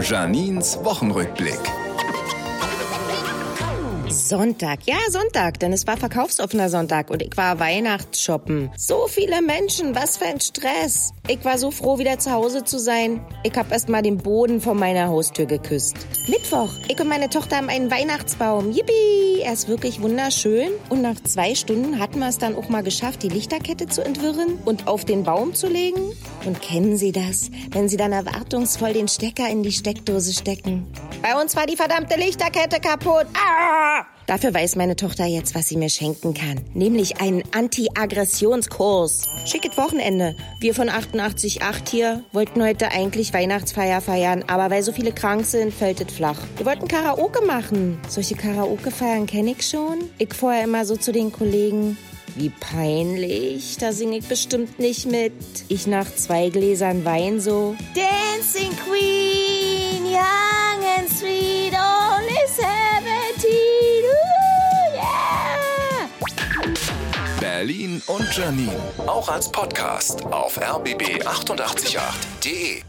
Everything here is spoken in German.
Janins Wochenrückblick. Sonntag, ja Sonntag, denn es war verkaufsoffener Sonntag und ich war Weihnachtsshoppen. So viele Menschen, was für ein Stress. Ich war so froh, wieder zu Hause zu sein. Ich hab erst mal den Boden vor meiner Haustür geküsst. Mittwoch, ich und meine Tochter haben einen Weihnachtsbaum. Yippie! Er ist wirklich wunderschön. Und nach zwei Stunden hatten wir es dann auch mal geschafft, die Lichterkette zu entwirren und auf den Baum zu legen. Und kennen Sie das, wenn Sie dann erwartungsvoll den Stecker in die Steckdose stecken? Bei uns war die verdammte Lichterkette kaputt. Ah! Dafür weiß meine Tochter jetzt, was sie mir schenken kann. Nämlich einen Anti-Aggressionskurs. Schickes Wochenende. Wir von 88.8 hier wollten heute eigentlich Weihnachtsfeier feiern, aber weil so viele krank sind, fällt es flach. Wir wollten Karaoke machen. Solche Karaoke-Feiern kenne ich schon. Ich vorher immer so zu den Kollegen. Wie peinlich, da singe ich bestimmt nicht mit. Ich nach zwei Gläsern Wein so. Dancing Queen, Berlin und Janine. Auch als Podcast auf rbb888.de.